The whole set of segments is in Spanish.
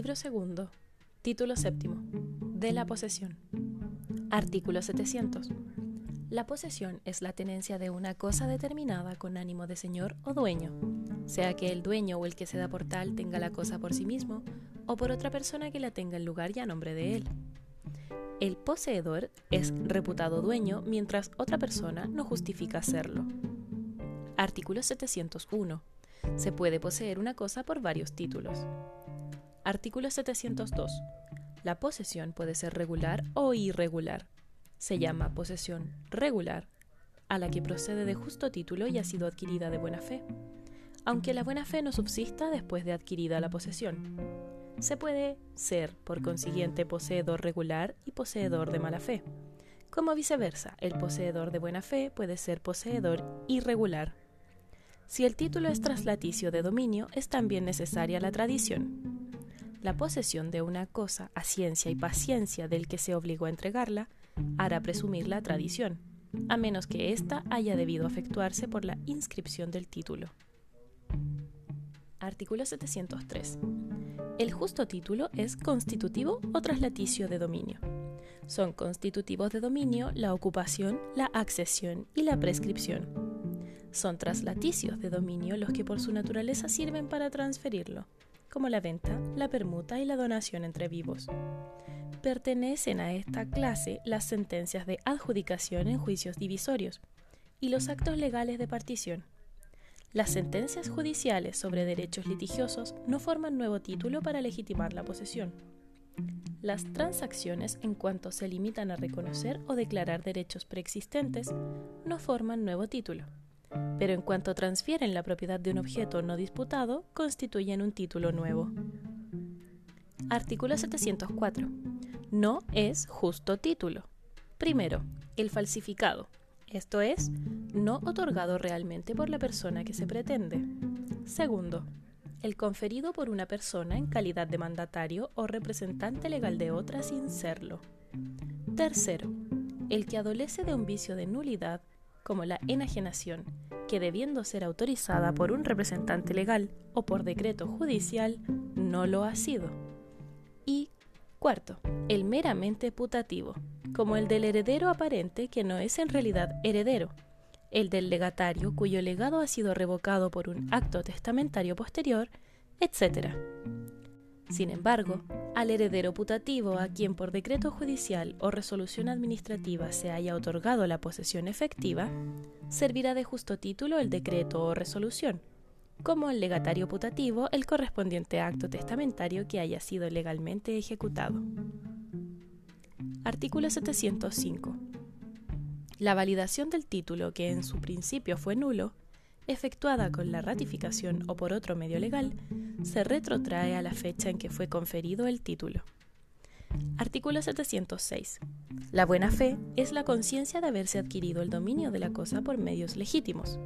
Libro segundo. Título séptimo. De la posesión. Artículo 700. La posesión es la tenencia de una cosa determinada con ánimo de señor o dueño, sea que el dueño o el que se da por tal tenga la cosa por sí mismo o por otra persona que la tenga en lugar y a nombre de él. El poseedor es reputado dueño mientras otra persona no justifica serlo. Artículo 701. Se puede poseer una cosa por varios títulos. Artículo 702. La posesión puede ser regular o irregular. Se llama posesión regular a la que procede de justo título y ha sido adquirida de buena fe, aunque la buena fe no subsista después de adquirida la posesión. Se puede ser, por consiguiente, poseedor regular y poseedor de mala fe. Como viceversa, el poseedor de buena fe puede ser poseedor irregular. Si el título es traslaticio de dominio, es también necesaria la tradición. La posesión de una cosa a ciencia y paciencia del que se obligó a entregarla hará presumir la tradición, a menos que ésta haya debido efectuarse por la inscripción del título. Artículo 703. El justo título es constitutivo o traslaticio de dominio. Son constitutivos de dominio la ocupación, la accesión y la prescripción. Son traslaticios de dominio los que por su naturaleza sirven para transferirlo como la venta, la permuta y la donación entre vivos. Pertenecen a esta clase las sentencias de adjudicación en juicios divisorios y los actos legales de partición. Las sentencias judiciales sobre derechos litigiosos no forman nuevo título para legitimar la posesión. Las transacciones, en cuanto se limitan a reconocer o declarar derechos preexistentes, no forman nuevo título pero en cuanto transfieren la propiedad de un objeto no disputado, constituyen un título nuevo. Artículo 704. No es justo título. Primero, el falsificado, esto es, no otorgado realmente por la persona que se pretende. Segundo, el conferido por una persona en calidad de mandatario o representante legal de otra sin serlo. Tercero, el que adolece de un vicio de nulidad como la enajenación, que debiendo ser autorizada por un representante legal o por decreto judicial, no lo ha sido. Y cuarto, el meramente putativo, como el del heredero aparente que no es en realidad heredero, el del legatario cuyo legado ha sido revocado por un acto testamentario posterior, etc. Sin embargo, al heredero putativo a quien por decreto judicial o resolución administrativa se haya otorgado la posesión efectiva, servirá de justo título el decreto o resolución, como el legatario putativo el correspondiente acto testamentario que haya sido legalmente ejecutado. Artículo 705. La validación del título que en su principio fue nulo efectuada con la ratificación o por otro medio legal, se retrotrae a la fecha en que fue conferido el título. Artículo 706. La buena fe es la conciencia de haberse adquirido el dominio de la cosa por medios legítimos,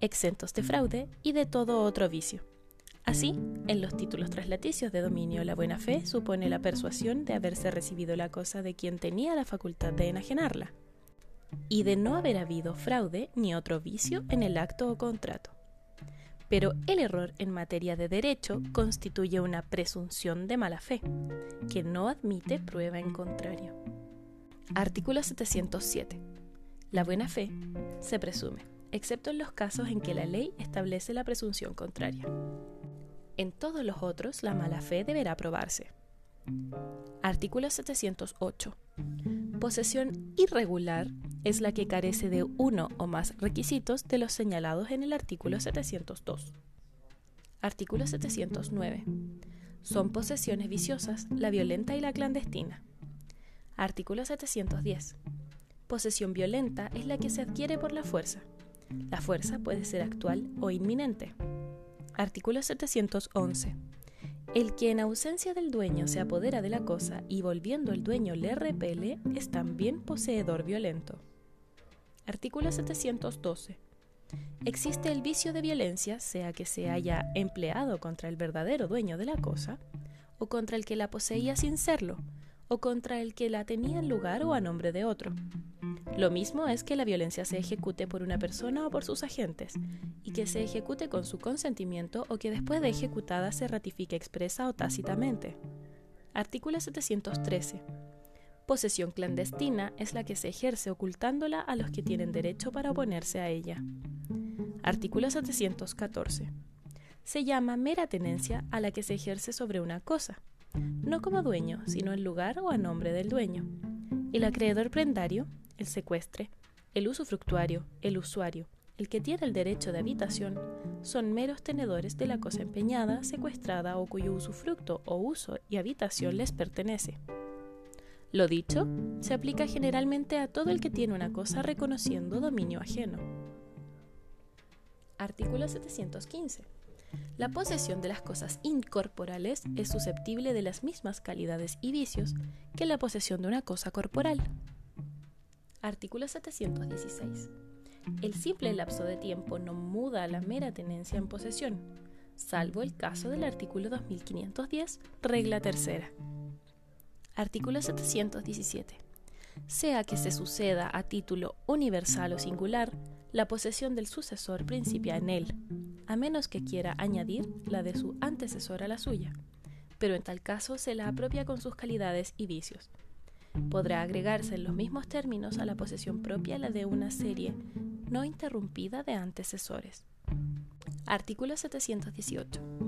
exentos de fraude y de todo otro vicio. Así, en los títulos traslaticios de dominio, la buena fe supone la persuasión de haberse recibido la cosa de quien tenía la facultad de enajenarla y de no haber habido fraude ni otro vicio en el acto o contrato. Pero el error en materia de derecho constituye una presunción de mala fe, que no admite prueba en contrario. Artículo 707. La buena fe se presume, excepto en los casos en que la ley establece la presunción contraria. En todos los otros, la mala fe deberá probarse. Artículo 708. Posesión irregular es la que carece de uno o más requisitos de los señalados en el artículo 702. Artículo 709. Son posesiones viciosas la violenta y la clandestina. Artículo 710. Posesión violenta es la que se adquiere por la fuerza. La fuerza puede ser actual o inminente. Artículo 711. El que en ausencia del dueño se apodera de la cosa y volviendo el dueño le repele es también poseedor violento. Artículo 712. Existe el vicio de violencia, sea que se haya empleado contra el verdadero dueño de la cosa, o contra el que la poseía sin serlo, o contra el que la tenía en lugar o a nombre de otro. Lo mismo es que la violencia se ejecute por una persona o por sus agentes, y que se ejecute con su consentimiento o que después de ejecutada se ratifique expresa o tácitamente. Artículo 713. Posesión clandestina es la que se ejerce ocultándola a los que tienen derecho para oponerse a ella. Artículo 714. Se llama mera tenencia a la que se ejerce sobre una cosa, no como dueño, sino en lugar o a nombre del dueño. El acreedor prendario, el secuestre, el usufructuario, el usuario, el que tiene el derecho de habitación, son meros tenedores de la cosa empeñada, secuestrada o cuyo usufructo o uso y habitación les pertenece. Lo dicho se aplica generalmente a todo el que tiene una cosa reconociendo dominio ajeno. Artículo 715. La posesión de las cosas incorporales es susceptible de las mismas calidades y vicios que la posesión de una cosa corporal. Artículo 716. El simple lapso de tiempo no muda la mera tenencia en posesión, salvo el caso del artículo 2510, regla tercera. Artículo 717. Sea que se suceda a título universal o singular, la posesión del sucesor principia en él, a menos que quiera añadir la de su antecesor a la suya, pero en tal caso se la apropia con sus calidades y vicios. Podrá agregarse en los mismos términos a la posesión propia la de una serie no interrumpida de antecesores. Artículo 718.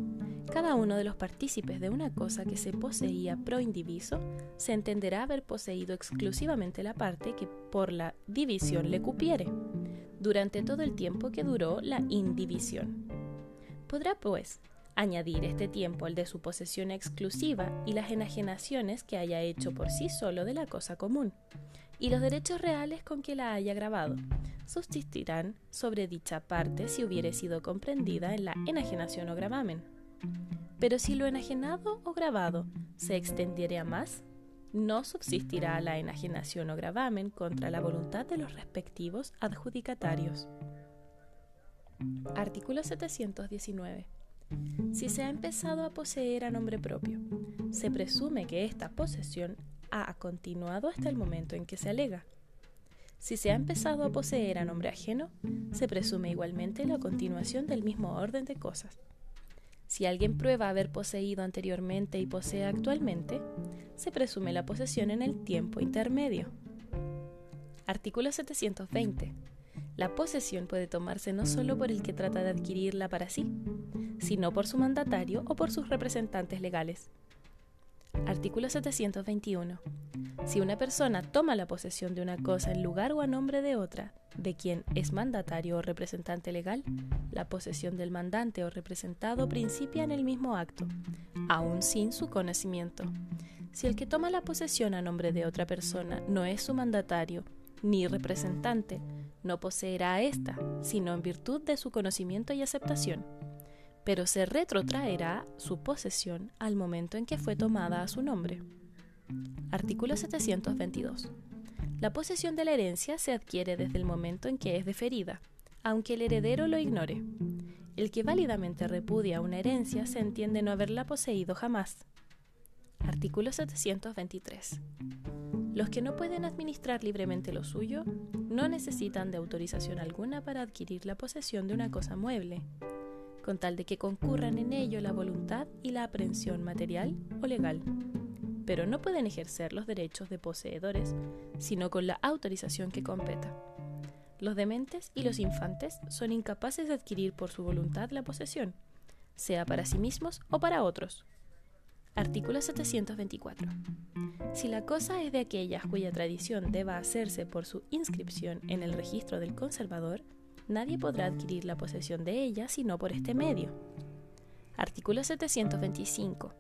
Cada uno de los partícipes de una cosa que se poseía pro indiviso se entenderá haber poseído exclusivamente la parte que por la división le cupiere, durante todo el tiempo que duró la indivisión. Podrá, pues, añadir este tiempo al de su posesión exclusiva y las enajenaciones que haya hecho por sí solo de la cosa común, y los derechos reales con que la haya grabado, subsistirán sobre dicha parte si hubiere sido comprendida en la enajenación o gravamen. Pero si lo enajenado o grabado se extendiere a más, no subsistirá la enajenación o gravamen contra la voluntad de los respectivos adjudicatarios. Artículo 719. Si se ha empezado a poseer a nombre propio, se presume que esta posesión ha continuado hasta el momento en que se alega. Si se ha empezado a poseer a nombre ajeno, se presume igualmente la continuación del mismo orden de cosas. Si alguien prueba haber poseído anteriormente y posee actualmente, se presume la posesión en el tiempo intermedio. Artículo 720. La posesión puede tomarse no solo por el que trata de adquirirla para sí, sino por su mandatario o por sus representantes legales. Artículo 721. Si una persona toma la posesión de una cosa en lugar o a nombre de otra, de quien es mandatario o representante legal, la posesión del mandante o representado principia en el mismo acto, aun sin su conocimiento. Si el que toma la posesión a nombre de otra persona no es su mandatario ni representante, no poseerá a ésta, sino en virtud de su conocimiento y aceptación pero se retrotraerá su posesión al momento en que fue tomada a su nombre. Artículo 722. La posesión de la herencia se adquiere desde el momento en que es deferida, aunque el heredero lo ignore. El que válidamente repudia una herencia se entiende no haberla poseído jamás. Artículo 723. Los que no pueden administrar libremente lo suyo no necesitan de autorización alguna para adquirir la posesión de una cosa mueble, con tal de que concurran en ello la voluntad y la aprehensión material o legal. Pero no pueden ejercer los derechos de poseedores, sino con la autorización que competa. Los dementes y los infantes son incapaces de adquirir por su voluntad la posesión, sea para sí mismos o para otros. Artículo 724. Si la cosa es de aquellas cuya tradición deba hacerse por su inscripción en el registro del conservador, nadie podrá adquirir la posesión de ella sino por este medio. Artículo 725.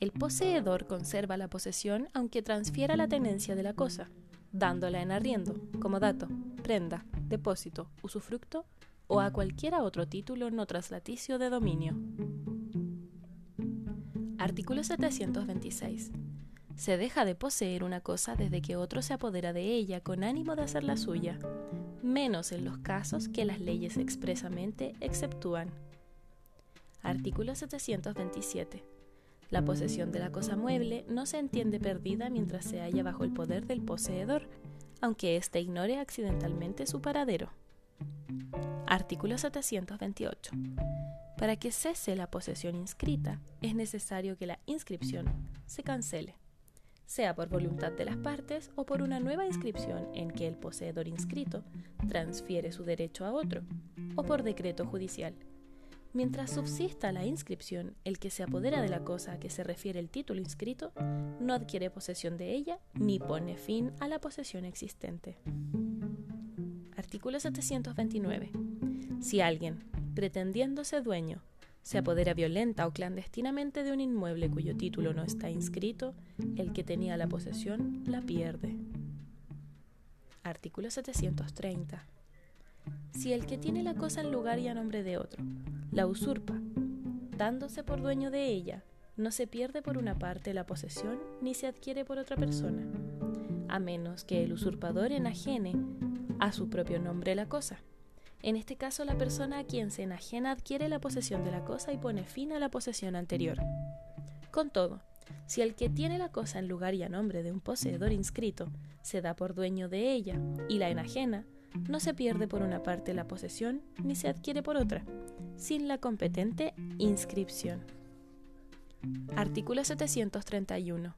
El poseedor conserva la posesión aunque transfiera la tenencia de la cosa, dándola en arriendo, como dato, prenda, depósito, usufructo o a cualquiera otro título no traslaticio de dominio. Artículo 726. Se deja de poseer una cosa desde que otro se apodera de ella con ánimo de hacerla suya, menos en los casos que las leyes expresamente exceptúan. Artículo 727. La posesión de la cosa mueble no se entiende perdida mientras se halla bajo el poder del poseedor, aunque éste ignore accidentalmente su paradero. Artículo 728. Para que cese la posesión inscrita, es necesario que la inscripción se cancele, sea por voluntad de las partes o por una nueva inscripción en que el poseedor inscrito transfiere su derecho a otro, o por decreto judicial. Mientras subsista la inscripción, el que se apodera de la cosa a que se refiere el título inscrito no adquiere posesión de ella ni pone fin a la posesión existente. Artículo 729. Si alguien, pretendiéndose dueño, se apodera violenta o clandestinamente de un inmueble cuyo título no está inscrito, el que tenía la posesión la pierde. Artículo 730. Si el que tiene la cosa en lugar y a nombre de otro la usurpa, dándose por dueño de ella, no se pierde por una parte la posesión ni se adquiere por otra persona, a menos que el usurpador enajene a su propio nombre la cosa en este caso, la persona a quien se enajena adquiere la posesión de la cosa y pone fin a la posesión anterior. Con todo, si el que tiene la cosa en lugar y a nombre de un poseedor inscrito se da por dueño de ella y la enajena, no se pierde por una parte la posesión ni se adquiere por otra, sin la competente inscripción. Artículo 731.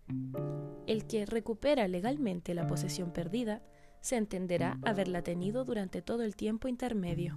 El que recupera legalmente la posesión perdida se entenderá haberla tenido durante todo el tiempo intermedio.